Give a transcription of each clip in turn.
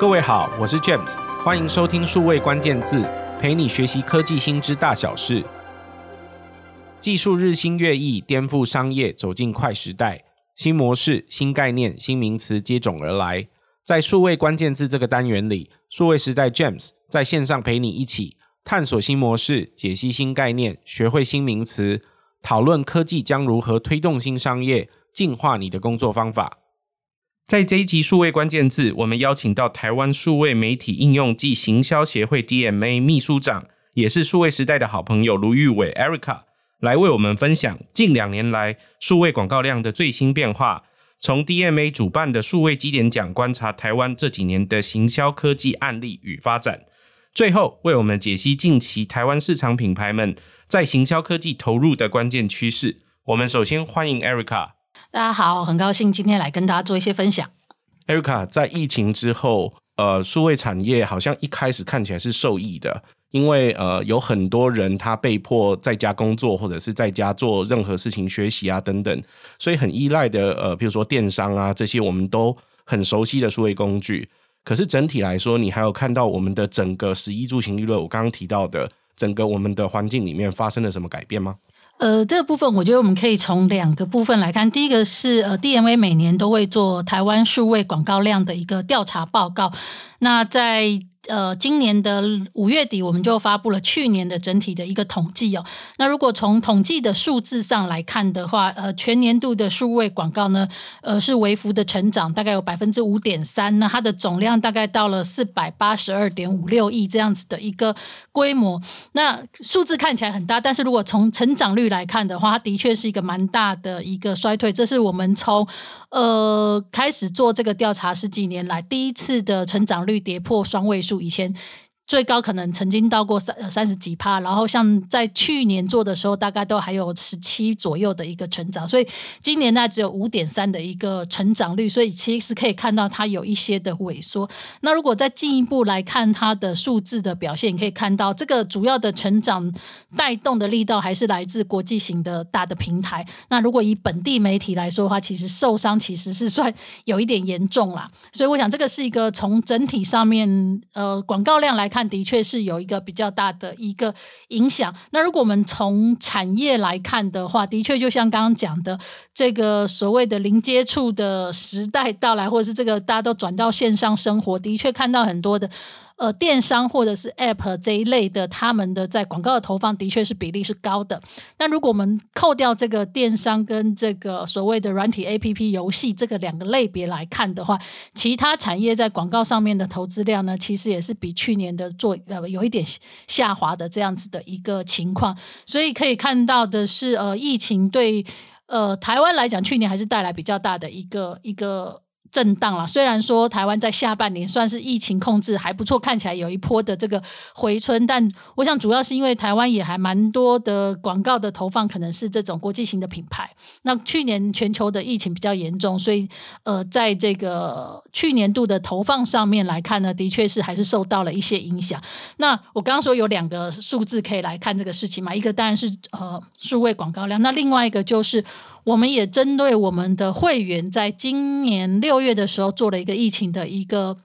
各位好，我是 James，欢迎收听数位关键字，陪你学习科技新知大小事。技术日新月异，颠覆商业，走进快时代。新模式、新概念、新名词接踵而来。在数位关键字这个单元里，数位时代 James 在线上陪你一起探索新模式，解析新概念，学会新名词，讨论科技将如何推动新商业，进化你的工作方法。在这一集数位关键字，我们邀请到台湾数位媒体应用暨行销协会 DMA 秘书长，也是数位时代的好朋友卢玉伟 Erica，来为我们分享近两年来数位广告量的最新变化。从 DMA 主办的数位基点奖观察台湾这几年的行销科技案例与发展，最后为我们解析近期台湾市场品牌们在行销科技投入的关键趋势。我们首先欢迎 Erica。大家好，很高兴今天来跟大家做一些分享。Erica，在疫情之后，呃，数位产业好像一开始看起来是受益的，因为呃，有很多人他被迫在家工作，或者是在家做任何事情、学习啊等等，所以很依赖的呃，比如说电商啊这些我们都很熟悉的数位工具。可是整体来说，你还有看到我们的整个十一住行娱乐，我刚刚提到的整个我们的环境里面发生了什么改变吗？呃，这个部分我觉得我们可以从两个部分来看。第一个是呃，DMA 每年都会做台湾数位广告量的一个调查报告。那在呃，今年的五月底，我们就发布了去年的整体的一个统计哦。那如果从统计的数字上来看的话，呃，全年度的数位广告呢，呃，是微幅的成长，大概有百分之五点三。那它的总量大概到了四百八十二点五六亿这样子的一个规模。那数字看起来很大，但是如果从成长率来看的话，它的确是一个蛮大的一个衰退。这是我们从呃开始做这个调查十几年来第一次的成长率跌破双位数。以前最高可能曾经到过三三十几趴，然后像在去年做的时候，大概都还有十七左右的一个成长，所以今年呢只有五点三的一个成长率，所以其实可以看到它有一些的萎缩。那如果再进一步来看它的数字的表现，你可以看到这个主要的成长带动的力道还是来自国际型的大的平台。那如果以本地媒体来说的话，其实受伤其实是算有一点严重啦。所以我想这个是一个从整体上面呃广告量来看。但，的确是有一个比较大的一个影响。那如果我们从产业来看的话，的确就像刚刚讲的，这个所谓的零接触的时代到来，或者是这个大家都转到线上生活，的确看到很多的。呃，电商或者是 App 这一类的，他们的在广告的投放的确是比例是高的。那如果我们扣掉这个电商跟这个所谓的软体 APP 游戏这个两个类别来看的话，其他产业在广告上面的投资量呢，其实也是比去年的做呃有一点下滑的这样子的一个情况。所以可以看到的是，呃，疫情对呃台湾来讲，去年还是带来比较大的一个一个。震荡了，虽然说台湾在下半年算是疫情控制还不错，看起来有一波的这个回春，但我想主要是因为台湾也还蛮多的广告的投放，可能是这种国际型的品牌。那去年全球的疫情比较严重，所以呃，在这个去年度的投放上面来看呢，的确是还是受到了一些影响。那我刚刚说有两个数字可以来看这个事情嘛，一个当然是呃数位广告量，那另外一个就是。我们也针对我们的会员，在今年六月的时候做了一个疫情的一个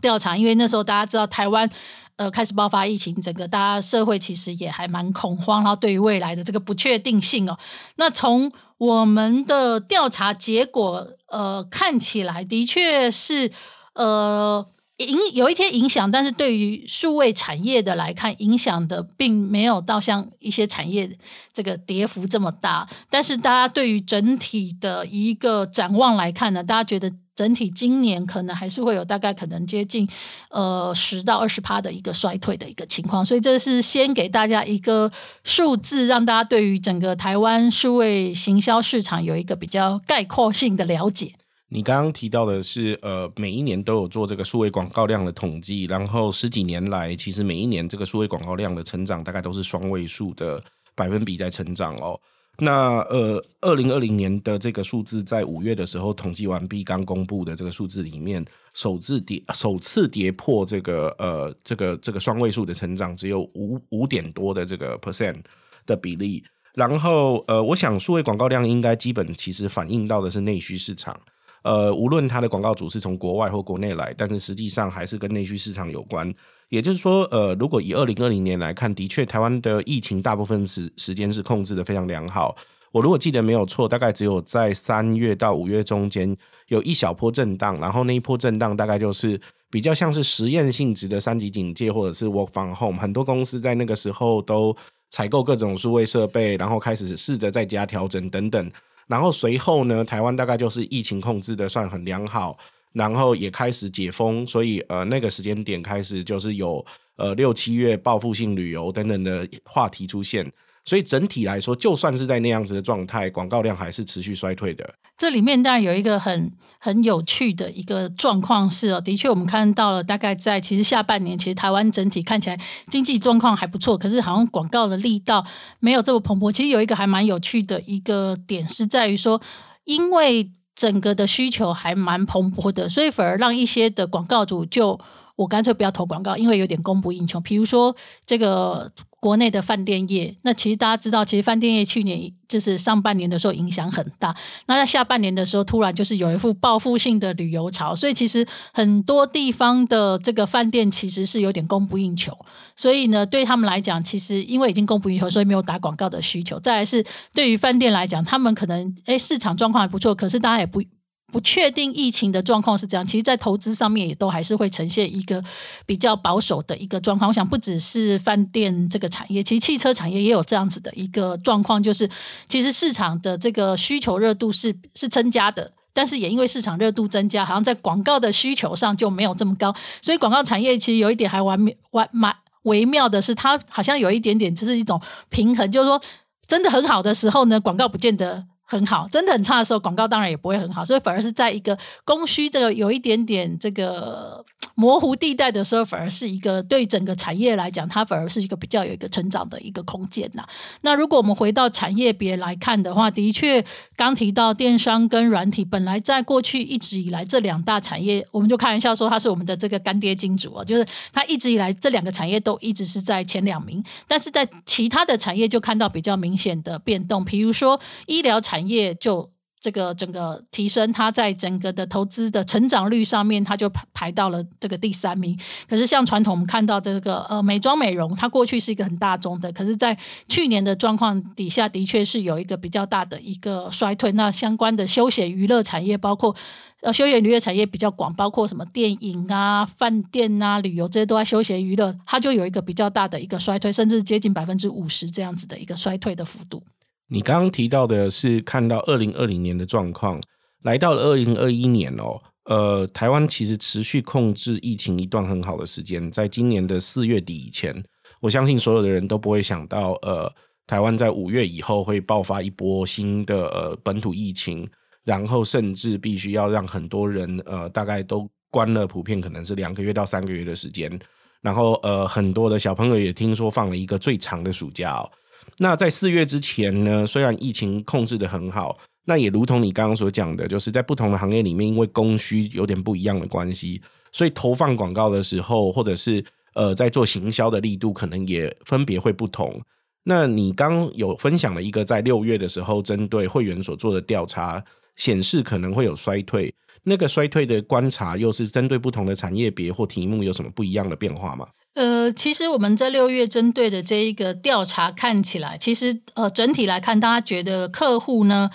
调查，因为那时候大家知道台湾呃开始爆发疫情，整个大家社会其实也还蛮恐慌，然后对于未来的这个不确定性哦，那从我们的调查结果呃看起来的确是呃。影有一天影响，但是对于数位产业的来看，影响的并没有到像一些产业这个跌幅这么大。但是大家对于整体的一个展望来看呢，大家觉得整体今年可能还是会有大概可能接近呃十到二十趴的一个衰退的一个情况。所以这是先给大家一个数字，让大家对于整个台湾数位行销市场有一个比较概括性的了解。你刚刚提到的是，呃，每一年都有做这个数位广告量的统计，然后十几年来，其实每一年这个数位广告量的成长大概都是双位数的百分比在成长哦。那呃，二零二零年的这个数字在五月的时候统计完毕，刚公布的这个数字里面，首次跌首次跌破这个呃这个这个双位数的成长，只有五五点多的这个 percent 的比例。然后呃，我想数位广告量应该基本其实反映到的是内需市场。呃，无论它的广告主是从国外或国内来，但是实际上还是跟内需市场有关。也就是说，呃，如果以二零二零年来看，的确台湾的疫情大部分时时间是控制得非常良好。我如果记得没有错，大概只有在三月到五月中间有一小波震荡，然后那一波震荡大概就是比较像是实验性质的三级警戒，或者是 work from home。很多公司在那个时候都采购各种数位设备，然后开始试着在家调整等等。然后随后呢，台湾大概就是疫情控制的算很良好，然后也开始解封，所以呃那个时间点开始就是有呃六七月报复性旅游等等的话题出现。所以整体来说，就算是在那样子的状态，广告量还是持续衰退的。这里面当然有一个很很有趣的一个状况是哦，的确我们看到了，大概在其实下半年，其实台湾整体看起来经济状况还不错，可是好像广告的力道没有这么蓬勃。其实有一个还蛮有趣的一个点是在于说，因为整个的需求还蛮蓬勃的，所以反而让一些的广告主就。我干脆不要投广告，因为有点供不应求。比如说这个国内的饭店业，那其实大家知道，其实饭店业去年就是上半年的时候影响很大。那在下半年的时候，突然就是有一副报复性的旅游潮，所以其实很多地方的这个饭店其实是有点供不应求。所以呢，对他们来讲，其实因为已经供不应求，所以没有打广告的需求。再来是对于饭店来讲，他们可能诶市场状况还不错，可是大家也不。不确定疫情的状况是这样，其实，在投资上面也都还是会呈现一个比较保守的一个状况。我想，不只是饭店这个产业，其实汽车产业也有这样子的一个状况，就是其实市场的这个需求热度是是增加的，但是也因为市场热度增加，好像在广告的需求上就没有这么高。所以，广告产业其实有一点还完完蛮微妙的是，它好像有一点点就是一种平衡，就是说，真的很好的时候呢，广告不见得。很好，真的很差的时候，广告当然也不会很好，所以反而是在一个供需这个有一点点这个模糊地带的时候，反而是一个对整个产业来讲，它反而是一个比较有一个成长的一个空间呐。那如果我们回到产业别来看的话，的确刚提到电商跟软体，本来在过去一直以来这两大产业，我们就开玩笑说它是我们的这个干爹金主啊，就是它一直以来这两个产业都一直是在前两名，但是在其他的产业就看到比较明显的变动，比如说医疗。产业就这个整个提升，它在整个的投资的成长率上面，它就排排到了这个第三名。可是像传统我们看到这个呃美妆美容，它过去是一个很大宗的，可是在去年的状况底下，的确是有一个比较大的一个衰退。那相关的休闲娱乐产业，包括呃休闲娱乐产业比较广，包括什么电影啊、饭店啊、旅游这些都在休闲娱乐，它就有一个比较大的一个衰退，甚至接近百分之五十这样子的一个衰退的幅度。你刚刚提到的是看到二零二零年的状况，来到了二零二一年哦，呃，台湾其实持续控制疫情一段很好的时间，在今年的四月底以前，我相信所有的人都不会想到，呃，台湾在五月以后会爆发一波新的呃本土疫情，然后甚至必须要让很多人呃大概都关了，普遍可能是两个月到三个月的时间，然后呃很多的小朋友也听说放了一个最长的暑假哦。那在四月之前呢，虽然疫情控制的很好，那也如同你刚刚所讲的，就是在不同的行业里面，因为供需有点不一样的关系，所以投放广告的时候，或者是呃在做行销的力度，可能也分别会不同。那你刚有分享了一个在六月的时候，针对会员所做的调查，显示可能会有衰退。那个衰退的观察，又是针对不同的产业别或题目，有什么不一样的变化吗？呃，其实我们在六月针对的这一个调查看起来，其实呃整体来看，大家觉得客户呢，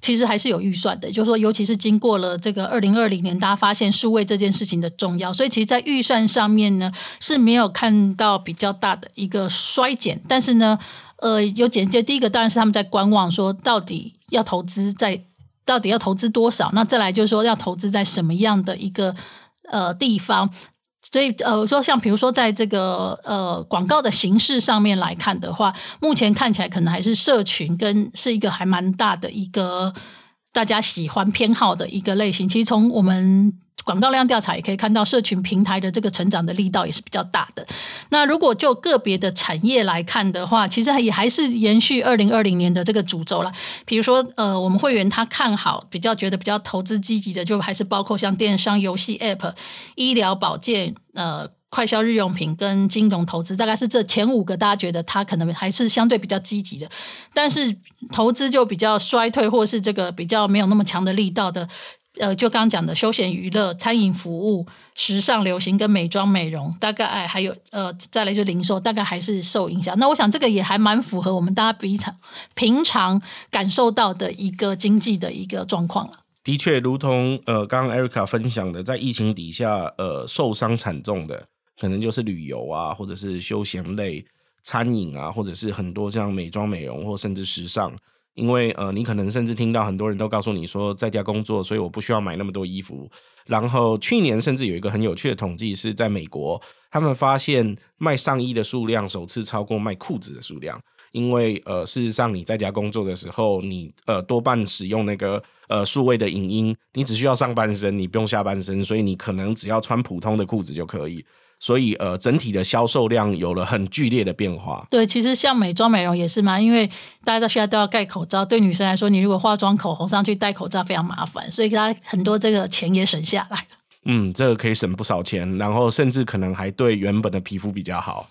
其实还是有预算的。就是说，尤其是经过了这个二零二零年，大家发现数位这件事情的重要，所以其实，在预算上面呢，是没有看到比较大的一个衰减。但是呢，呃，有简介，第一个当然是他们在观望，说到底要投资在到底要投资多少？那再来就是说，要投资在什么样的一个呃地方？所以，呃，说像比如说，在这个呃广告的形式上面来看的话，目前看起来可能还是社群跟是一个还蛮大的一个大家喜欢偏好的一个类型。其实从我们广告量调查也可以看到，社群平台的这个成长的力道也是比较大的。那如果就个别的产业来看的话，其实也还是延续二零二零年的这个主轴了。比如说，呃，我们会员他看好，比较觉得比较投资积极的，就还是包括像电商、游戏 App、医疗保健、呃。快消日用品跟金融投资，大概是这前五个，大家觉得它可能还是相对比较积极的。但是投资就比较衰退，或是这个比较没有那么强的力道的，呃，就刚刚讲的休闲娱乐、餐饮服务、时尚流行跟美妆美容，大概还有呃，再来就零售，大概还是受影响。那我想这个也还蛮符合我们大家平常平常感受到的一个经济的一个状况了。的确，如同呃刚刚 Erica 分享的，在疫情底下，呃受伤惨重的，可能就是旅游啊，或者是休闲类、餐饮啊，或者是很多像美妆美容或甚至时尚。因为呃，你可能甚至听到很多人都告诉你说，在家工作，所以我不需要买那么多衣服。然后去年甚至有一个很有趣的统计，是在美国，他们发现卖上衣的数量首次超过卖裤子的数量。因为呃，事实上你在家工作的时候，你呃多半使用那个呃数位的影音，你只需要上半身，你不用下半身，所以你可能只要穿普通的裤子就可以。所以，呃，整体的销售量有了很剧烈的变化。对，其实像美妆美容也是嘛，因为大家到现在都要戴口罩，对女生来说，你如果化妆口红上去戴口罩非常麻烦，所以它很多这个钱也省下来。嗯，这个可以省不少钱，然后甚至可能还对原本的皮肤比较好。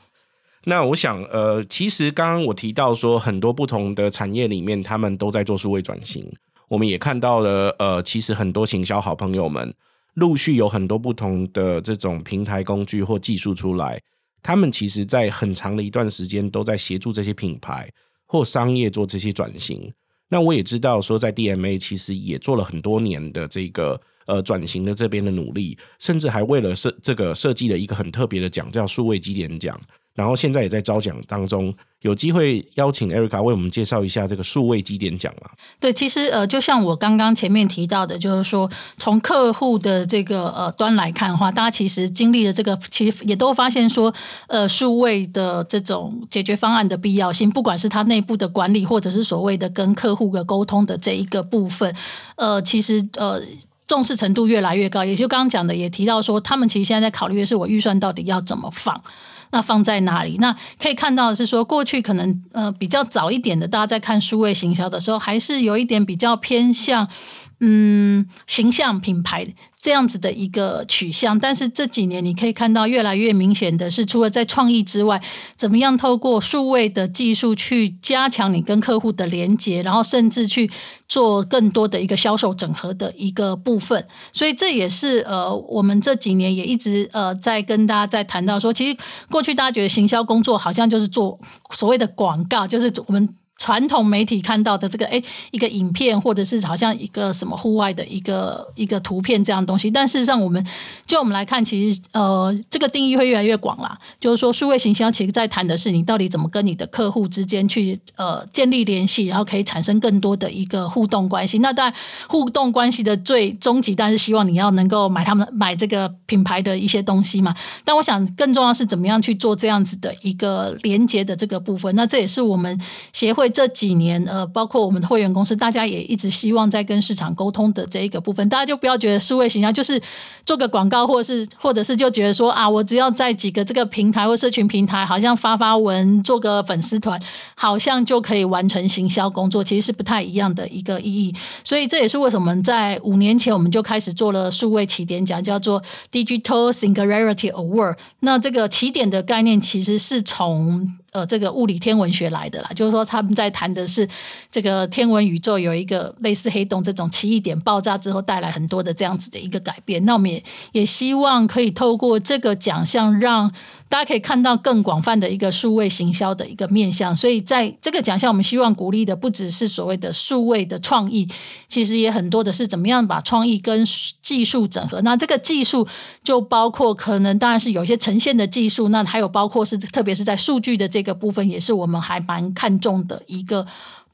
那我想，呃，其实刚刚我提到说，很多不同的产业里面，他们都在做数位转型。我们也看到了，呃，其实很多行销好朋友们。陆续有很多不同的这种平台工具或技术出来，他们其实在很长的一段时间都在协助这些品牌或商业做这些转型。那我也知道说，在 DMA 其实也做了很多年的这个呃转型的这边的努力，甚至还为了设这个设计了一个很特别的奖，叫数位基点奖。然后现在也在招奖当中，有机会邀请 Erica 为我们介绍一下这个数位基点奖啊。对，其实呃，就像我刚刚前面提到的，就是说从客户的这个呃端来看的话，大家其实经历了这个，其实也都发现说，呃，数位的这种解决方案的必要性，不管是它内部的管理，或者是所谓的跟客户的沟通的这一个部分，呃，其实呃重视程度越来越高。也就刚刚讲的，也提到说，他们其实现在在考虑的是，我预算到底要怎么放。那放在哪里？那可以看到的是说，过去可能呃比较早一点的，大家在看数位行销的时候，还是有一点比较偏向嗯形象品牌。这样子的一个取向，但是这几年你可以看到越来越明显的是，除了在创意之外，怎么样透过数位的技术去加强你跟客户的连接，然后甚至去做更多的一个销售整合的一个部分。所以这也是呃，我们这几年也一直呃在跟大家在谈到说，其实过去大家觉得行销工作好像就是做所谓的广告，就是我们。传统媒体看到的这个，诶，一个影片，或者是好像一个什么户外的一个一个图片这样东西，但事实上，我们就我们来看，其实呃，这个定义会越来越广啦。就是说，数位行销其实在谈的是你到底怎么跟你的客户之间去呃建立联系，然后可以产生更多的一个互动关系。那当然，互动关系的最终极，但是希望你要能够买他们买这个品牌的一些东西嘛。但我想，更重要是怎么样去做这样子的一个连接的这个部分。那这也是我们协会。这几年，呃，包括我们的会员公司，大家也一直希望在跟市场沟通的这一个部分，大家就不要觉得数位形象就是做个广告，或者是或者是就觉得说啊，我只要在几个这个平台或社群平台，好像发发文，做个粉丝团，好像就可以完成行销工作，其实是不太一样的一个意义。所以这也是为什么在五年前我们就开始做了数位起点奖，叫做 Digital Singularity Award。那这个起点的概念其实是从。呃，这个物理天文学来的啦，就是说他们在谈的是这个天文宇宙有一个类似黑洞这种奇异点爆炸之后带来很多的这样子的一个改变。那我们也也希望可以透过这个奖项让。大家可以看到更广泛的一个数位行销的一个面向，所以在这个奖项，我们希望鼓励的不只是所谓的数位的创意，其实也很多的是怎么样把创意跟技术整合。那这个技术就包括可能当然是有一些呈现的技术，那还有包括是特别是在数据的这个部分，也是我们还蛮看重的一个。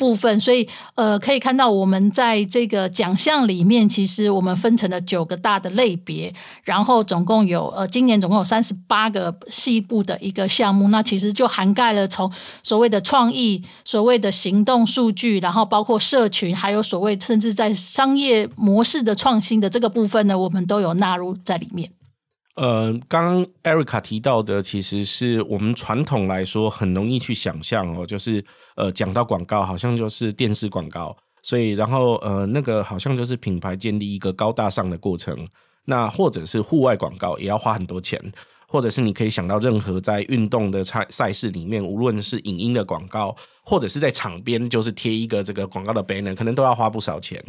部分，所以呃，可以看到我们在这个奖项里面，其实我们分成了九个大的类别，然后总共有呃，今年总共有三十八个细部的一个项目，那其实就涵盖了从所谓的创意、所谓的行动数据，然后包括社群，还有所谓甚至在商业模式的创新的这个部分呢，我们都有纳入在里面。呃，刚刚 Erica 提到的，其实是我们传统来说很容易去想象哦，就是呃，讲到广告，好像就是电视广告，所以然后呃，那个好像就是品牌建立一个高大上的过程，那或者是户外广告也要花很多钱，或者是你可以想到任何在运动的赛赛事里面，无论是影音的广告，或者是在场边就是贴一个这个广告的 banner，可能都要花不少钱。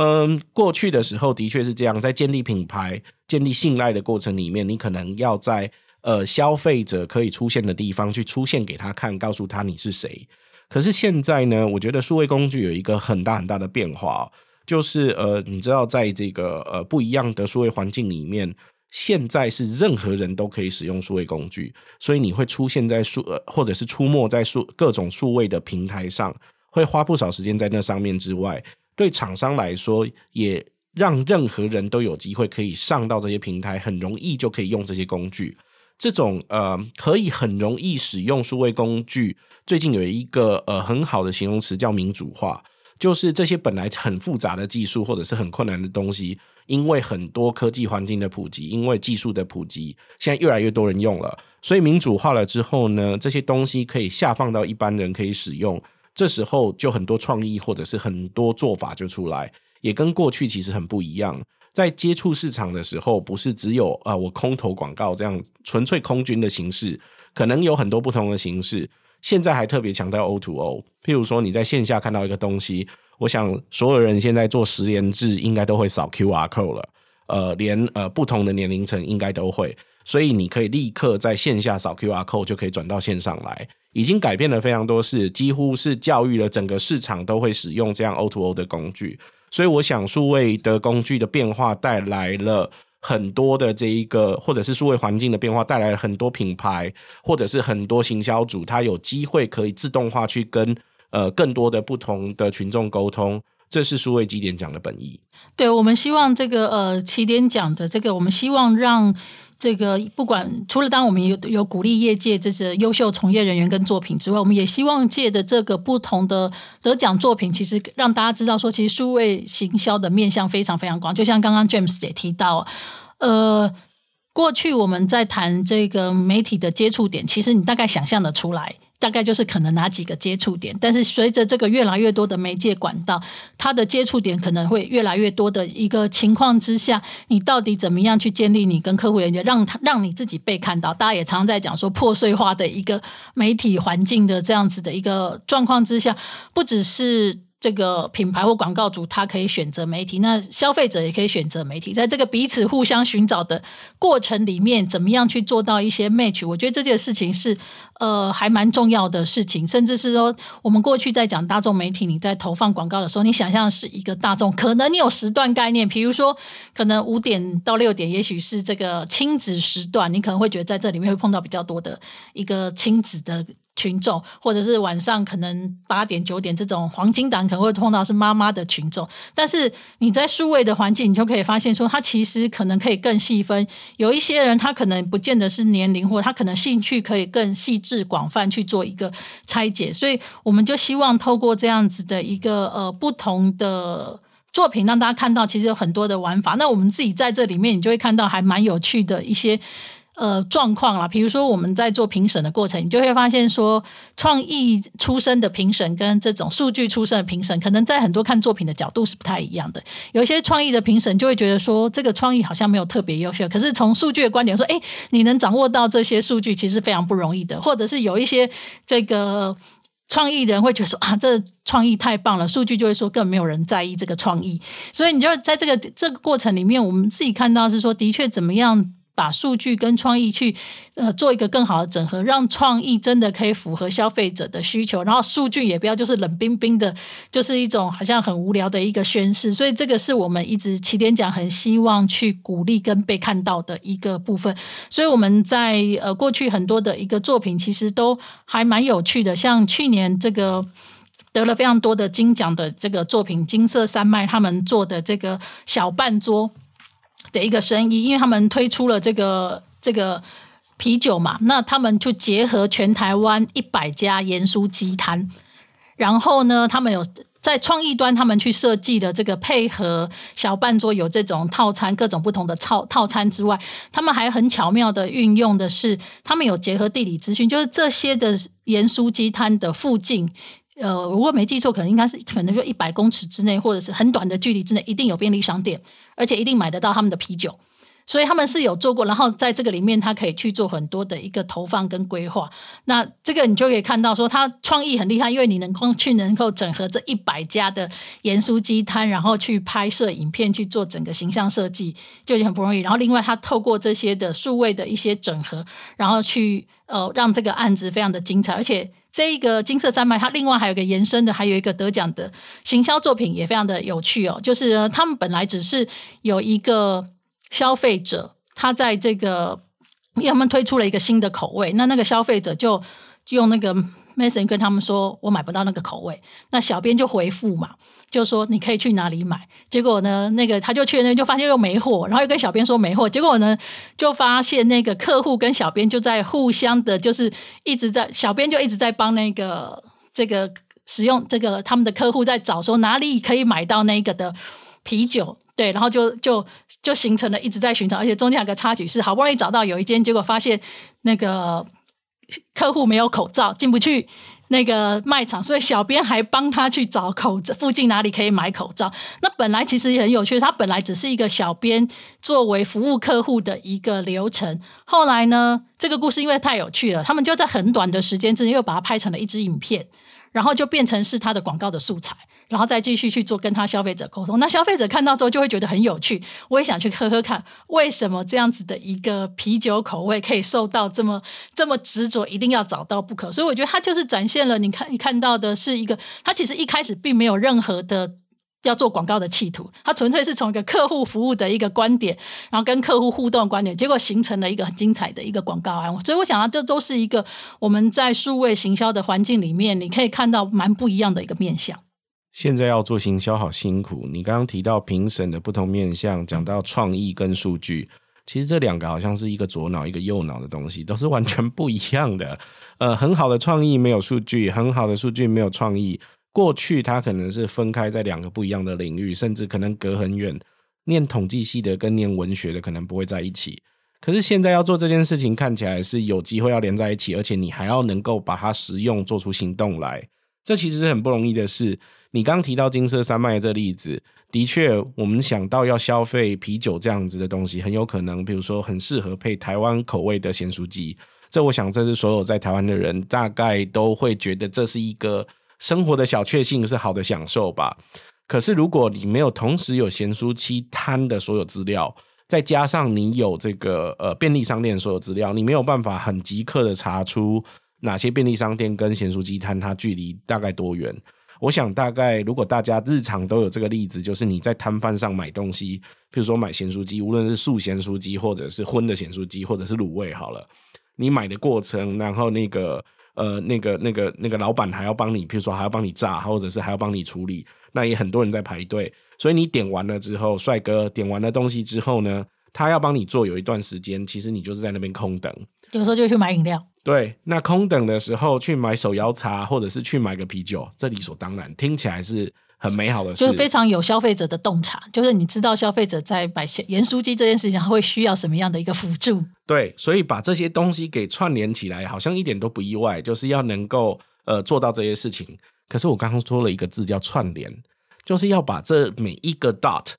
嗯，过去的时候的确是这样，在建立品牌、建立信赖的过程里面，你可能要在呃消费者可以出现的地方去出现给他看，告诉他你是谁。可是现在呢，我觉得数位工具有一个很大很大的变化，就是呃，你知道，在这个呃不一样的数位环境里面，现在是任何人都可以使用数位工具，所以你会出现在数呃或者是出没在数各种数位的平台上，会花不少时间在那上面之外，对厂商来说，也让任何人都有机会可以上到这些平台，很容易就可以用这些工具。这种呃，可以很容易使用数位工具。最近有一个呃很好的形容词叫民主化，就是这些本来很复杂的技术或者是很困难的东西，因为很多科技环境的普及，因为技术的普及，现在越来越多人用了，所以民主化了之后呢，这些东西可以下放到一般人可以使用。这时候就很多创意或者是很多做法就出来，也跟过去其实很不一样。在接触市场的时候，不是只有啊、我空投广告这样纯粹空军的形式，可能有很多不同的形式。现在还特别强调 O to O，譬如说你在线下看到一个东西，我想所有人现在做实联制应该都会扫 QR code 了，呃，连呃不同的年龄层应该都会，所以你可以立刻在线下扫 QR code 就可以转到线上来，已经改变了非常多事，几乎是教育了整个市场都会使用这样 O to O 的工具。所以我想，数位的工具的变化带来了很多的这一个，或者是数位环境的变化带来了很多品牌，或者是很多行销组，他有机会可以自动化去跟呃更多的不同的群众沟通。这是数位基点奖的本意。对，我们希望这个呃起点奖的这个，我们希望让。这个不管除了当我们有有鼓励业界这些优秀从业人员跟作品之外，我们也希望借的这个不同的得奖作品，其实让大家知道说，其实数位行销的面向非常非常广。就像刚刚 James 也提到，呃，过去我们在谈这个媒体的接触点，其实你大概想象的出来。大概就是可能哪几个接触点，但是随着这个越来越多的媒介管道，它的接触点可能会越来越多的一个情况之下，你到底怎么样去建立你跟客户连接，让他让你自己被看到？大家也常常在讲说破碎化的一个媒体环境的这样子的一个状况之下，不只是。这个品牌或广告主，他可以选择媒体，那消费者也可以选择媒体，在这个彼此互相寻找的过程里面，怎么样去做到一些 match？我觉得这件事情是呃还蛮重要的事情，甚至是说我们过去在讲大众媒体，你在投放广告的时候，你想象是一个大众，可能你有时段概念，比如说可能五点到六点，也许是这个亲子时段，你可能会觉得在这里面会碰到比较多的一个亲子的。群众，或者是晚上可能八点九点这种黄金档，可能会碰到是妈妈的群众。但是你在数位的环境，你就可以发现说，他其实可能可以更细分。有一些人，他可能不见得是年龄，或他可能兴趣可以更细致广泛去做一个拆解。所以我们就希望透过这样子的一个呃不同的作品，让大家看到其实有很多的玩法。那我们自己在这里面，你就会看到还蛮有趣的一些。呃，状况啦，比如说我们在做评审的过程，你就会发现说，创意出身的评审跟这种数据出身的评审，可能在很多看作品的角度是不太一样的。有一些创意的评审就会觉得说，这个创意好像没有特别优秀，可是从数据的观点说，诶，你能掌握到这些数据，其实非常不容易的。或者是有一些这个创意人会觉得说，啊，这创意太棒了，数据就会说根本没有人在意这个创意。所以你就在这个这个过程里面，我们自己看到是说，的确怎么样。把数据跟创意去呃做一个更好的整合，让创意真的可以符合消费者的需求，然后数据也不要就是冷冰冰的，就是一种好像很无聊的一个宣示。所以这个是我们一直起点奖很希望去鼓励跟被看到的一个部分。所以我们在呃过去很多的一个作品其实都还蛮有趣的，像去年这个得了非常多的金奖的这个作品，金色三麦他们做的这个小半桌。的一个生意，因为他们推出了这个这个啤酒嘛，那他们就结合全台湾一百家盐酥鸡摊，然后呢，他们有在创意端，他们去设计的这个配合小半桌有这种套餐，各种不同的套套餐之外，他们还很巧妙的运用的是，他们有结合地理资讯，就是这些的盐酥鸡摊的附近。呃，如果没记错，可能应该是可能就一百公尺之内，或者是很短的距离之内，一定有便利商店，而且一定买得到他们的啤酒。所以他们是有做过，然后在这个里面，他可以去做很多的一个投放跟规划。那这个你就可以看到，说他创意很厉害，因为你能够去能够整合这一百家的盐酥鸡摊，然后去拍摄影片，去做整个形象设计，就已经很不容易。然后另外，他透过这些的数位的一些整合，然后去呃让这个案子非常的精彩。而且这一个金色山脉，它另外还有个延伸的，还有一个得奖的行销作品，也非常的有趣哦。就是他们本来只是有一个。消费者他在这个，因为他们推出了一个新的口味，那那个消费者就用那个 message 跟他们说，我买不到那个口味。那小编就回复嘛，就说你可以去哪里买。结果呢，那个他就去那就发现又没货，然后又跟小编说没货。结果呢，就发现那个客户跟小编就在互相的，就是一直在小编就一直在帮那个这个使用这个他们的客户在找说哪里可以买到那个的啤酒。对，然后就就就形成了一直在寻找，而且中间有个插曲是好不容易找到有一间，结果发现那个客户没有口罩进不去那个卖场，所以小编还帮他去找口罩，附近哪里可以买口罩。那本来其实也很有趣，他本来只是一个小编作为服务客户的一个流程，后来呢，这个故事因为太有趣了，他们就在很短的时间之内又把它拍成了一支影片，然后就变成是他的广告的素材。然后再继续去做跟他消费者沟通，那消费者看到之后就会觉得很有趣，我也想去喝喝看，为什么这样子的一个啤酒口味可以受到这么这么执着，一定要找到不可。所以我觉得他就是展现了，你看你看到的是一个，他其实一开始并没有任何的要做广告的企图，他纯粹是从一个客户服务的一个观点，然后跟客户互动的观点，结果形成了一个很精彩的一个广告案。所以我想到这都是一个我们在数位行销的环境里面，你可以看到蛮不一样的一个面向。现在要做行销好辛苦。你刚刚提到评审的不同面向，讲到创意跟数据，其实这两个好像是一个左脑一个右脑的东西，都是完全不一样的。呃，很好的创意没有数据，很好的数据没有创意。过去它可能是分开在两个不一样的领域，甚至可能隔很远。念统计系的跟念文学的可能不会在一起。可是现在要做这件事情，看起来是有机会要连在一起，而且你还要能够把它实用做出行动来。这其实是很不容易的事。你刚提到金色山脉这例子，的确，我们想到要消费啤酒这样子的东西，很有可能，比如说很适合配台湾口味的咸酥鸡。这我想，这是所有在台湾的人大概都会觉得这是一个生活的小确幸，是好的享受吧。可是，如果你没有同时有咸酥鸡摊的所有资料，再加上你有这个呃便利商店所有资料，你没有办法很即刻的查出哪些便利商店跟咸酥鸡摊它距离大概多远。我想大概，如果大家日常都有这个例子，就是你在摊贩上买东西，比如说买咸酥鸡，无论是素咸酥鸡，或者是荤的咸酥鸡，或者是卤味，好了，你买的过程，然后那个呃那个那个那个老板还要帮你，比如说还要帮你炸，或者是还要帮你处理，那也很多人在排队，所以你点完了之后，帅哥点完了东西之后呢，他要帮你做，有一段时间，其实你就是在那边空等，有时候就去买饮料。对，那空等的时候去买手摇茶，或者是去买个啤酒，这理所当然，听起来是很美好的事，就是非常有消费者的洞察，就是你知道消费者在买盐酥鸡这件事情，他会需要什么样的一个辅助。对，所以把这些东西给串联起来，好像一点都不意外，就是要能够呃做到这些事情。可是我刚刚说了一个字叫串联，就是要把这每一个 dot。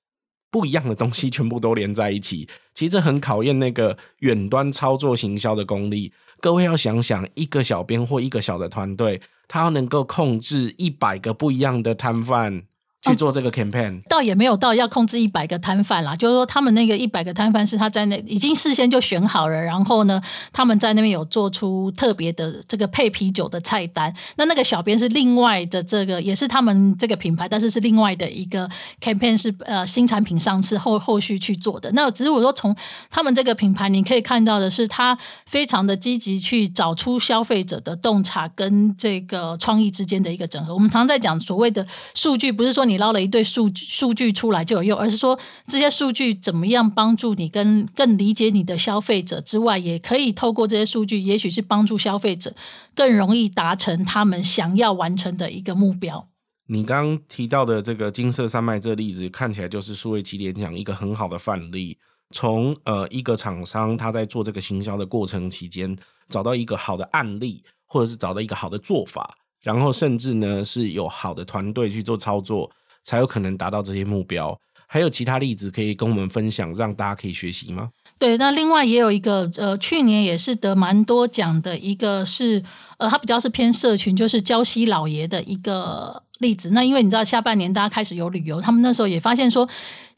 不一样的东西全部都连在一起，其实这很考验那个远端操作行销的功力。各位要想想，一个小编或一个小的团队，他要能够控制一百个不一样的摊贩。去做这个 campaign，嗯，倒也没有到要控制一百个摊贩啦，就是说他们那个一百个摊贩是他在那已经事先就选好了，然后呢，他们在那边有做出特别的这个配啤酒的菜单。那那个小编是另外的这个，也是他们这个品牌，但是是另外的一个 campaign 是呃新产品上市后后续去做的。那只是我说从他们这个品牌，你可以看到的是，他非常的积极去找出消费者的洞察跟这个创意之间的一个整合。我们常常在讲所谓的数据，不是说。你捞了一堆数据数据出来就有用，而是说这些数据怎么样帮助你跟更理解你的消费者之外，也可以透过这些数据，也许是帮助消费者更容易达成他们想要完成的一个目标。你刚提到的这个金色山脉这例子，看起来就是数位起点讲一个很好的范例。从呃一个厂商他在做这个行销的过程期间，找到一个好的案例，或者是找到一个好的做法，然后甚至呢是有好的团队去做操作。才有可能达到这些目标。还有其他例子可以跟我们分享，让大家可以学习吗？对，那另外也有一个，呃，去年也是得蛮多奖的一个是，呃，它比较是偏社群，就是礁溪老爷的一个例子。那因为你知道，下半年大家开始有旅游，他们那时候也发现说，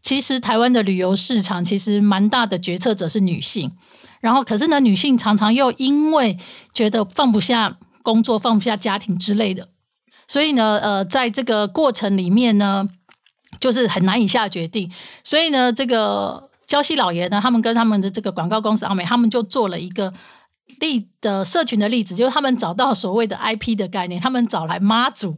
其实台湾的旅游市场其实蛮大的决策者是女性，然后可是呢，女性常常又因为觉得放不下工作、放不下家庭之类的，所以呢，呃，在这个过程里面呢。就是很难以下决定，所以呢，这个娇西老爷呢，他们跟他们的这个广告公司阿美，他们就做了一个例的社群的例子，就是他们找到所谓的 IP 的概念，他们找来妈祖。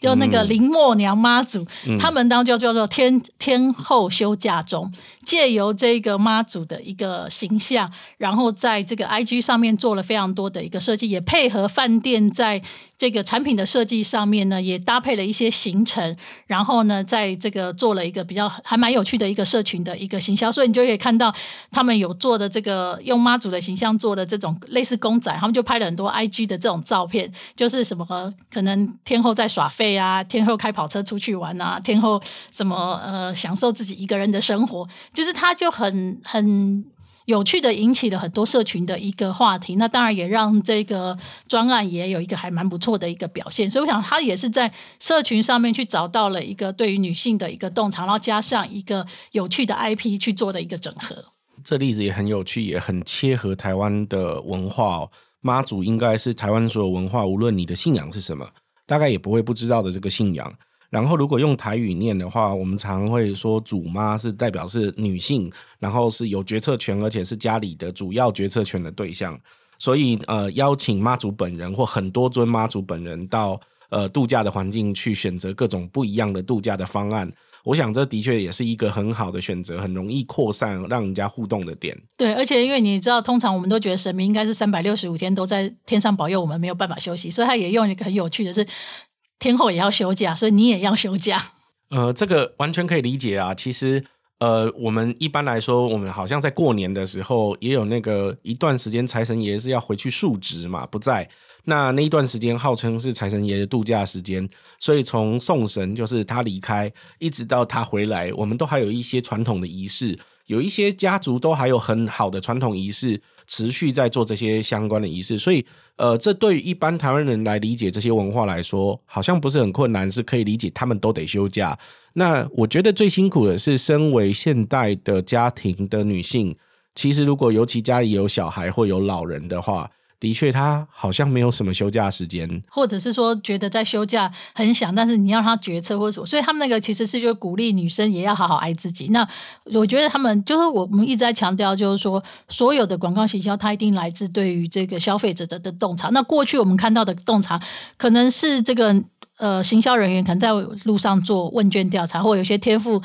就那个林默娘妈祖，嗯、他们当就叫做天天后休假中，借由这个妈祖的一个形象，然后在这个 IG 上面做了非常多的一个设计，也配合饭店在这个产品的设计上面呢，也搭配了一些行程，然后呢，在这个做了一个比较还蛮有趣的一个社群的一个行销，所以你就可以看到他们有做的这个用妈祖的形象做的这种类似公仔，他们就拍了很多 IG 的这种照片，就是什么可能天后在耍废。啊，天后开跑车出去玩啊，天后什么呃，享受自己一个人的生活，就是他就很很有趣的引起了很多社群的一个话题。那当然也让这个专案也有一个还蛮不错的一个表现。所以我想他也是在社群上面去找到了一个对于女性的一个洞察，然后加上一个有趣的 IP 去做的一个整合。这例子也很有趣，也很切合台湾的文化。妈祖应该是台湾所有文化，无论你的信仰是什么。大概也不会不知道的这个信仰。然后，如果用台语念的话，我们常会说“祖妈”是代表是女性，然后是有决策权，而且是家里的主要决策权的对象。所以，呃，邀请妈祖本人或很多尊妈祖本人到呃度假的环境去选择各种不一样的度假的方案。我想这的确也是一个很好的选择，很容易扩散让人家互动的点。对，而且因为你知道，通常我们都觉得神明应该是三百六十五天都在天上保佑我们，没有办法休息，所以他也用一个很有趣的是，天后也要休假，所以你也要休假。呃，这个完全可以理解啊。其实，呃，我们一般来说，我们好像在过年的时候也有那个一段时间，财神爷是要回去述职嘛，不在。那那一段时间号称是财神爷的度假时间，所以从送神就是他离开，一直到他回来，我们都还有一些传统的仪式，有一些家族都还有很好的传统仪式，持续在做这些相关的仪式。所以，呃，这对于一般台湾人来理解这些文化来说，好像不是很困难，是可以理解。他们都得休假。那我觉得最辛苦的是，身为现代的家庭的女性，其实如果尤其家里有小孩或有老人的话。的确，他好像没有什么休假时间，或者是说觉得在休假很想，但是你要他决策或者什么，所以他们那个其实是就鼓励女生也要好好爱自己。那我觉得他们就是我们一直在强调，就是说所有的广告行销，它一定来自对于这个消费者的的洞察。那过去我们看到的洞察，可能是这个呃行销人员可能在路上做问卷调查，或有些天赋。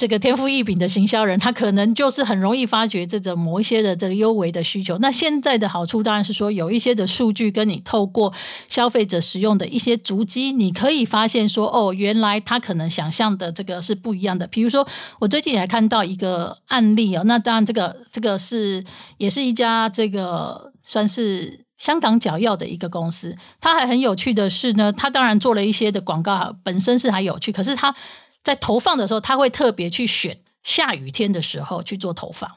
这个天赋异禀的行销人，他可能就是很容易发觉这个某一些的这个优微的需求。那现在的好处当然是说，有一些的数据跟你透过消费者使用的一些足迹，你可以发现说，哦，原来他可能想象的这个是不一样的。比如说，我最近也看到一个案例哦，那当然这个这个是也是一家这个算是香港脚药的一个公司。它还很有趣的是呢，它当然做了一些的广告，本身是还有趣，可是它。在投放的时候，他会特别去选下雨天的时候去做投放，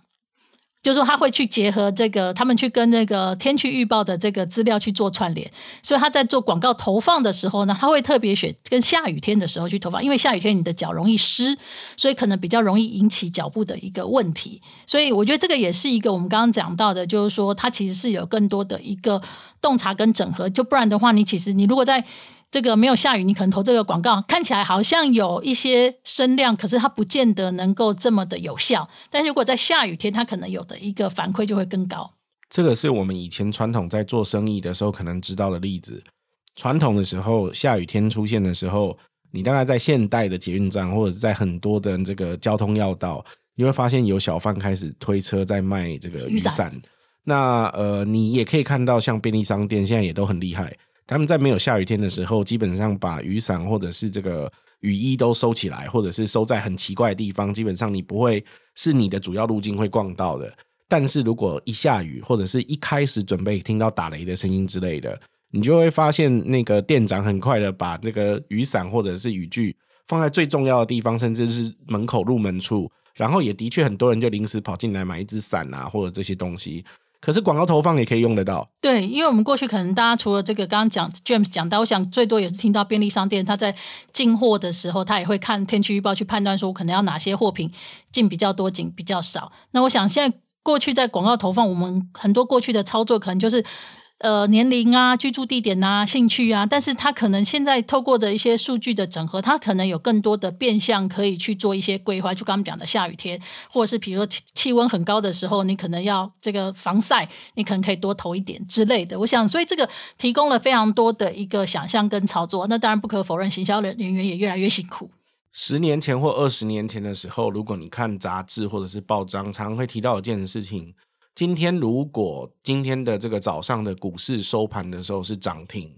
就是说他会去结合这个，他们去跟那个天气预报的这个资料去做串联，所以他在做广告投放的时候呢，他会特别选跟下雨天的时候去投放，因为下雨天你的脚容易湿，所以可能比较容易引起脚部的一个问题。所以我觉得这个也是一个我们刚刚讲到的，就是说它其实是有更多的一个洞察跟整合，就不然的话，你其实你如果在这个没有下雨，你可能投这个广告，看起来好像有一些声量，可是它不见得能够这么的有效。但是如果在下雨天，它可能有的一个反馈就会更高。这个是我们以前传统在做生意的时候可能知道的例子。传统的时候，下雨天出现的时候，你大概在现代的捷运站，或者是在很多的这个交通要道，你会发现有小贩开始推车在卖这个雨伞。雨伞。那呃，你也可以看到，像便利商店现在也都很厉害。他们在没有下雨天的时候，基本上把雨伞或者是这个雨衣都收起来，或者是收在很奇怪的地方。基本上你不会是你的主要路径会逛到的。但是如果一下雨，或者是一开始准备听到打雷的声音之类的，你就会发现那个店长很快的把那个雨伞或者是雨具放在最重要的地方，甚至是门口入门处。然后也的确很多人就临时跑进来买一支伞啊，或者这些东西。可是广告投放也可以用得到。对，因为我们过去可能大家除了这个刚刚讲 James 讲到，我想最多也是听到便利商店他在进货的时候，他也会看天气预报去判断说，可能要哪些货品进比较多，进比较少。那我想现在过去在广告投放，我们很多过去的操作可能就是。呃，年龄啊，居住地点啊，兴趣啊，但是他可能现在透过的一些数据的整合，他可能有更多的变相可以去做一些规划。就刚刚讲的下雨天，或者是比如说气气温很高的时候，你可能要这个防晒，你可能可以多投一点之类的。我想，所以这个提供了非常多的一个想象跟操作。那当然不可否认，行销人员也越来越辛苦。十年前或二十年前的时候，如果你看杂志或者是报章，常常会提到一件事情。今天如果今天的这个早上的股市收盘的时候是涨停，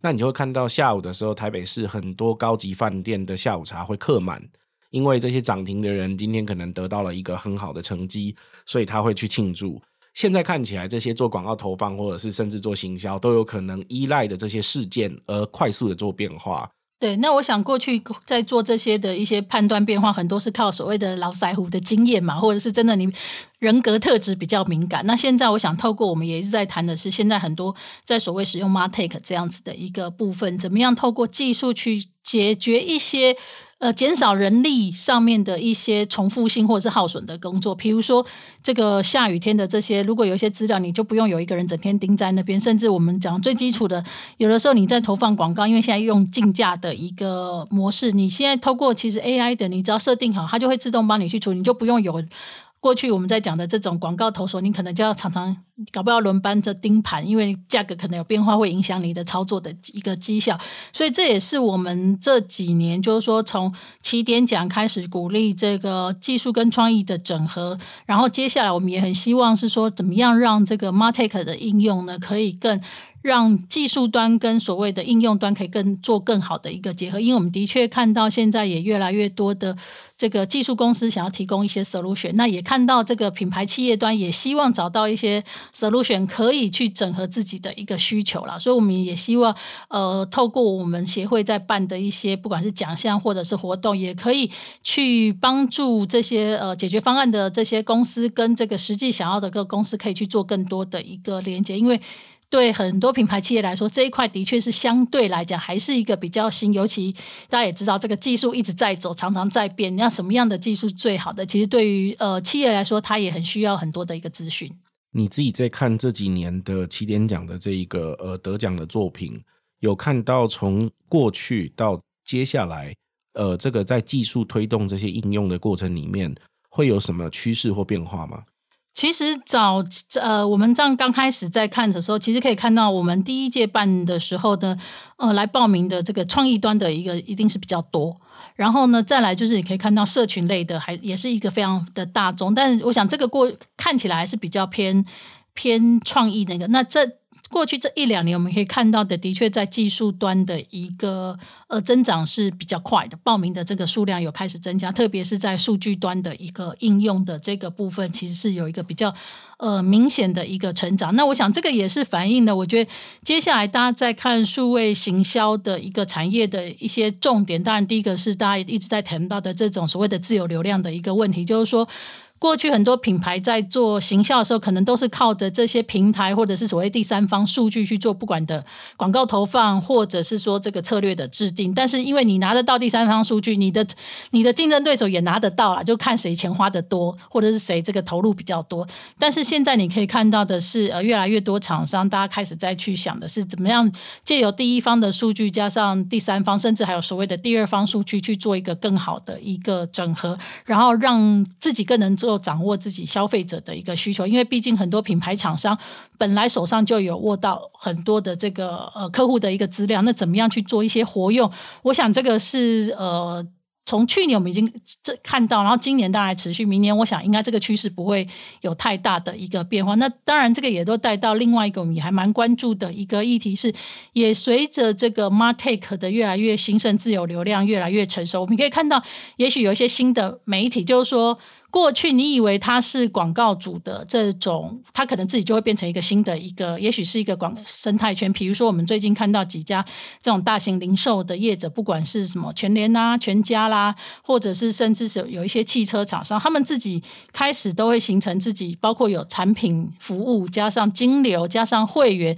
那你就会看到下午的时候，台北市很多高级饭店的下午茶会客满，因为这些涨停的人今天可能得到了一个很好的成绩，所以他会去庆祝。现在看起来，这些做广告投放或者是甚至做行销都有可能依赖的这些事件而快速的做变化。对，那我想过去在做这些的一些判断变化，很多是靠所谓的老腮胡的经验嘛，或者是真的你人格特质比较敏感。那现在我想透过我们也一直在谈的是，现在很多在所谓使用 MarTech 这样子的一个部分，怎么样透过技术去解决一些。呃，减少人力上面的一些重复性或者是耗损的工作，比如说这个下雨天的这些，如果有一些资料，你就不用有一个人整天盯在那边。甚至我们讲最基础的，有的时候你在投放广告，因为现在用竞价的一个模式，你现在透过其实 AI 的，你只要设定好，它就会自动帮你去除，你就不用有。过去我们在讲的这种广告投手，你可能就要常常搞不好轮班着盯盘，因为价格可能有变化，会影响你的操作的一个绩效。所以这也是我们这几年，就是说从起点奖开始鼓励这个技术跟创意的整合，然后接下来我们也很希望是说，怎么样让这个 MarTech 的应用呢，可以更。让技术端跟所谓的应用端可以更做更好的一个结合，因为我们的确看到现在也越来越多的这个技术公司想要提供一些 solution，那也看到这个品牌企业端也希望找到一些 solution 可以去整合自己的一个需求啦。所以我们也希望呃透过我们协会在办的一些不管是奖项或者是活动，也可以去帮助这些呃解决方案的这些公司跟这个实际想要的个公司可以去做更多的一个连接，因为。对很多品牌企业来说，这一块的确是相对来讲还是一个比较新，尤其大家也知道，这个技术一直在走，常常在变。你要什么样的技术最好的？其实对于呃企业来说，它也很需要很多的一个资讯。你自己在看这几年的起点奖的这一个呃得奖的作品，有看到从过去到接下来，呃，这个在技术推动这些应用的过程里面，会有什么趋势或变化吗？其实早呃，我们这样刚开始在看的时候，其实可以看到，我们第一届办的时候的呃，来报名的这个创意端的一个一定是比较多。然后呢，再来就是你可以看到社群类的，还也是一个非常的大众。但是我想这个过看起来还是比较偏偏创意那个。那这。过去这一两年，我们可以看到的，的确在技术端的一个呃增长是比较快的，报名的这个数量有开始增加，特别是在数据端的一个应用的这个部分，其实是有一个比较呃明显的一个成长。那我想这个也是反映了，我觉得接下来大家在看数位行销的一个产业的一些重点，当然第一个是大家一直在谈到的这种所谓的自由流量的一个问题，就是说。过去很多品牌在做行销的时候，可能都是靠着这些平台或者是所谓第三方数据去做，不管的广告投放，或者是说这个策略的制定。但是因为你拿得到第三方数据，你的你的竞争对手也拿得到了，就看谁钱花得多，或者是谁这个投入比较多。但是现在你可以看到的是，呃，越来越多厂商，大家开始在去想的是怎么样借由第一方的数据，加上第三方，甚至还有所谓的第二方数据去做一个更好的一个整合，然后让自己更能做。够掌握自己消费者的一个需求，因为毕竟很多品牌厂商本来手上就有握到很多的这个呃客户的一个资料，那怎么样去做一些活用？我想这个是呃从去年我们已经这看到，然后今年当然持续，明年我想应该这个趋势不会有太大的一个变化。那当然这个也都带到另外一个我们也还蛮关注的一个议题是，也随着这个 MarTech 的越来越兴盛，自有流量越来越成熟，我们可以看到，也许有一些新的媒体，就是说。过去你以为它是广告主的这种，它可能自己就会变成一个新的一个，也许是一个广生态圈。比如说，我们最近看到几家这种大型零售的业者，不管是什么全联啊、全家啦，或者是甚至是有一些汽车厂商，他们自己开始都会形成自己，包括有产品、服务，加上金流，加上会员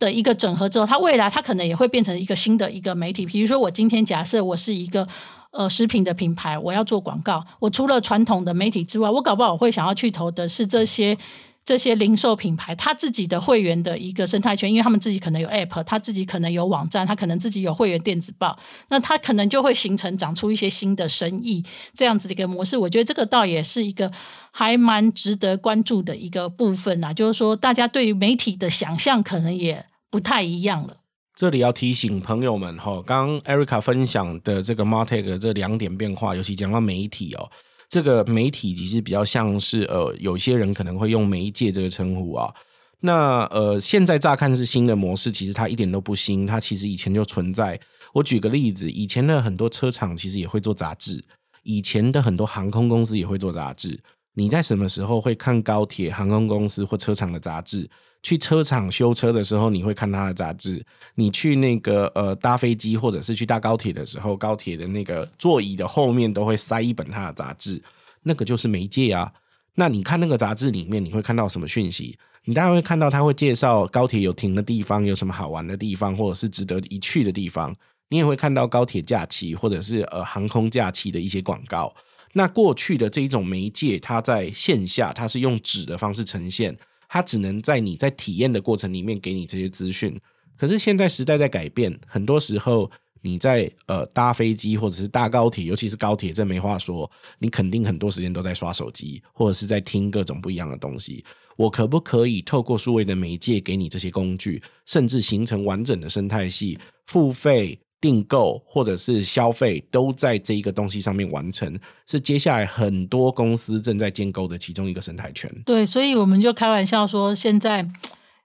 的一个整合之后，它未来它可能也会变成一个新的一个媒体。比如说，我今天假设我是一个。呃，食品的品牌，我要做广告。我除了传统的媒体之外，我搞不好会想要去投的是这些这些零售品牌，他自己的会员的一个生态圈，因为他们自己可能有 App，他自己可能有网站，他可能自己有会员电子报，那他可能就会形成长出一些新的生意这样子的一个模式。我觉得这个倒也是一个还蛮值得关注的一个部分啦，就是说大家对于媒体的想象可能也不太一样了。这里要提醒朋友们哈，刚刚 Erica 分享的这个 MarTech 的这两点变化，尤其讲到媒体哦，这个媒体其实比较像是呃，有些人可能会用媒介这个称呼啊。那呃，现在乍看是新的模式，其实它一点都不新，它其实以前就存在。我举个例子，以前的很多车厂其实也会做杂志，以前的很多航空公司也会做杂志。你在什么时候会看高铁、航空公司或车厂的杂志？去车厂修车的时候，你会看他的杂志；你去那个呃搭飞机或者是去搭高铁的时候，高铁的那个座椅的后面都会塞一本他的杂志，那个就是媒介啊。那你看那个杂志里面，你会看到什么讯息？你大概会看到他会介绍高铁有停的地方，有什么好玩的地方，或者是值得一去的地方。你也会看到高铁假期或者是呃航空假期的一些广告。那过去的这一种媒介，它在线下，它是用纸的方式呈现。它只能在你在体验的过程里面给你这些资讯，可是现在时代在改变，很多时候你在呃搭飞机或者是搭高铁，尤其是高铁，这没话说，你肯定很多时间都在刷手机或者是在听各种不一样的东西。我可不可以透过数位的媒介给你这些工具，甚至形成完整的生态系付费？订购或者是消费都在这一个东西上面完成，是接下来很多公司正在建构的其中一个生态圈。对，所以我们就开玩笑说，现在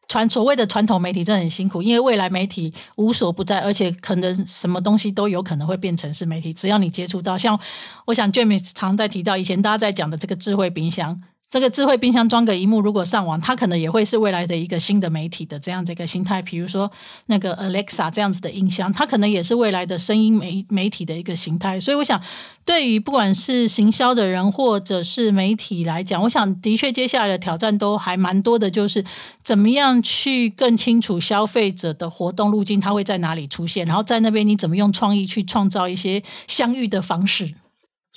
传所谓的传统媒体真的很辛苦，因为未来媒体无所不在，而且可能什么东西都有可能会变成是媒体，只要你接触到。像我想娟美常在提到以前大家在讲的这个智慧冰箱。这个智慧冰箱装个萤幕，如果上网，它可能也会是未来的一个新的媒体的这样的一个形态。比如说那个 Alexa 这样子的音箱，它可能也是未来的声音媒媒体的一个形态。所以，我想对于不管是行销的人或者是媒体来讲，我想的确接下来的挑战都还蛮多的，就是怎么样去更清楚消费者的活动路径，它会在哪里出现，然后在那边你怎么用创意去创造一些相遇的方式。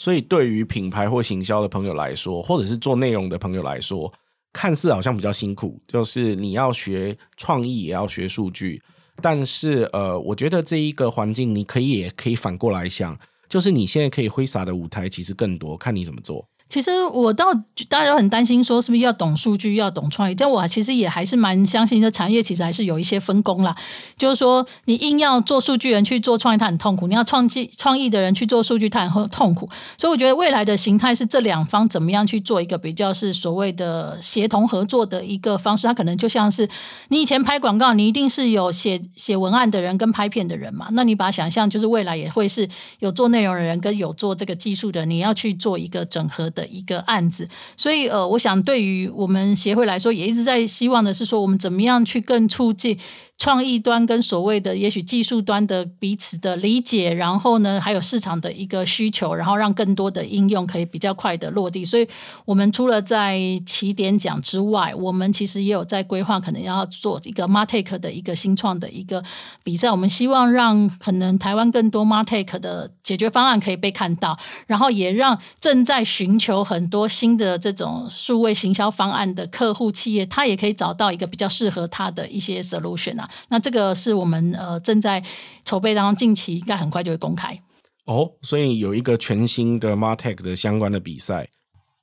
所以，对于品牌或行销的朋友来说，或者是做内容的朋友来说，看似好像比较辛苦，就是你要学创意，也要学数据。但是，呃，我觉得这一个环境，你可以也可以反过来想，就是你现在可以挥洒的舞台其实更多，看你怎么做。其实我倒大家很担心，说是不是要懂数据，要懂创意？但我其实也还是蛮相信，这产业其实还是有一些分工啦。就是说，你硬要做数据人去做创意，他很痛苦；你要创意创意的人去做数据，他很痛苦。所以我觉得未来的形态是这两方怎么样去做一个比较是所谓的协同合作的一个方式。它可能就像是你以前拍广告，你一定是有写写文案的人跟拍片的人嘛。那你把想象就是未来也会是有做内容的人跟有做这个技术的，你要去做一个整合的。的一个案子，所以呃，我想对于我们协会来说，也一直在希望的是说，我们怎么样去更促进。创意端跟所谓的也许技术端的彼此的理解，然后呢，还有市场的一个需求，然后让更多的应用可以比较快的落地。所以，我们除了在起点讲之外，我们其实也有在规划，可能要做一个 MarTech 的一个新创的一个比赛。我们希望让可能台湾更多 MarTech 的解决方案可以被看到，然后也让正在寻求很多新的这种数位行销方案的客户企业，他也可以找到一个比较适合他的一些 solution 啊。那这个是我们呃正在筹备当中，近期应该很快就会公开哦。所以有一个全新的 MarTech 的相关的比赛，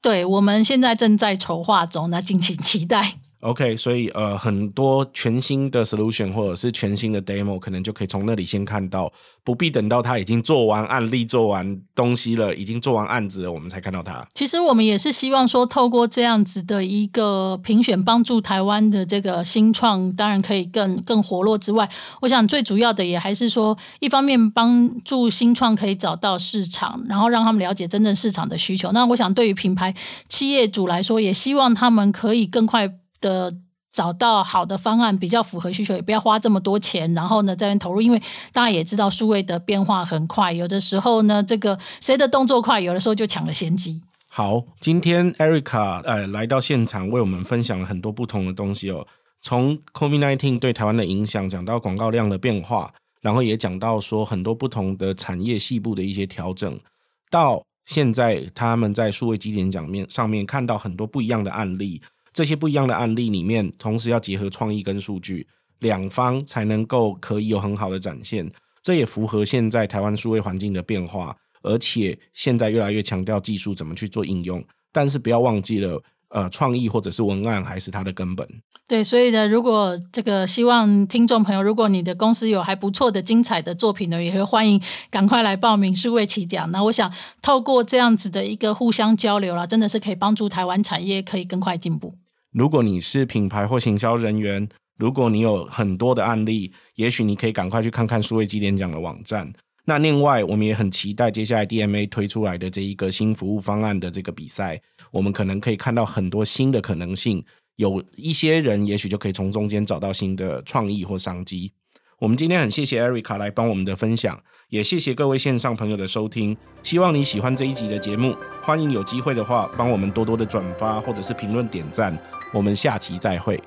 对，我们现在正在筹划中，那敬请期待。OK，所以呃，很多全新的 solution 或者是全新的 demo，可能就可以从那里先看到，不必等到他已经做完案例、做完东西了，已经做完案子了，我们才看到他。其实我们也是希望说，透过这样子的一个评选，帮助台湾的这个新创，当然可以更更活络之外，我想最主要的也还是说，一方面帮助新创可以找到市场，然后让他们了解真正市场的需求。那我想对于品牌企业主来说，也希望他们可以更快。的找到好的方案，比较符合需求，也不要花这么多钱，然后呢，在投入，因为大家也知道数位的变化很快，有的时候呢，这个谁的动作快，有的时候就抢了先机。好，今天 Erica 呃来到现场为我们分享了很多不同的东西哦，从 COVID-19 对台湾的影响讲到广告量的变化，然后也讲到说很多不同的产业细部的一些调整，到现在他们在数位基点讲面上面看到很多不一样的案例。这些不一样的案例里面，同时要结合创意跟数据，两方才能够可以有很好的展现。这也符合现在台湾数位环境的变化，而且现在越来越强调技术怎么去做应用。但是不要忘记了，呃，创意或者是文案还是它的根本。对，所以呢，如果这个希望听众朋友，如果你的公司有还不错的精彩的作品呢，也会欢迎赶快来报名数位起奖。那我想透过这样子的一个互相交流啦，真的是可以帮助台湾产业可以更快进步。如果你是品牌或行销人员，如果你有很多的案例，也许你可以赶快去看看数位基点奖的网站。那另外，我们也很期待接下来 DMA 推出来的这一个新服务方案的这个比赛，我们可能可以看到很多新的可能性。有一些人也许就可以从中间找到新的创意或商机。我们今天很谢谢 Erica 来帮我们的分享，也谢谢各位线上朋友的收听。希望你喜欢这一集的节目，欢迎有机会的话帮我们多多的转发或者是评论点赞。我们下期再会。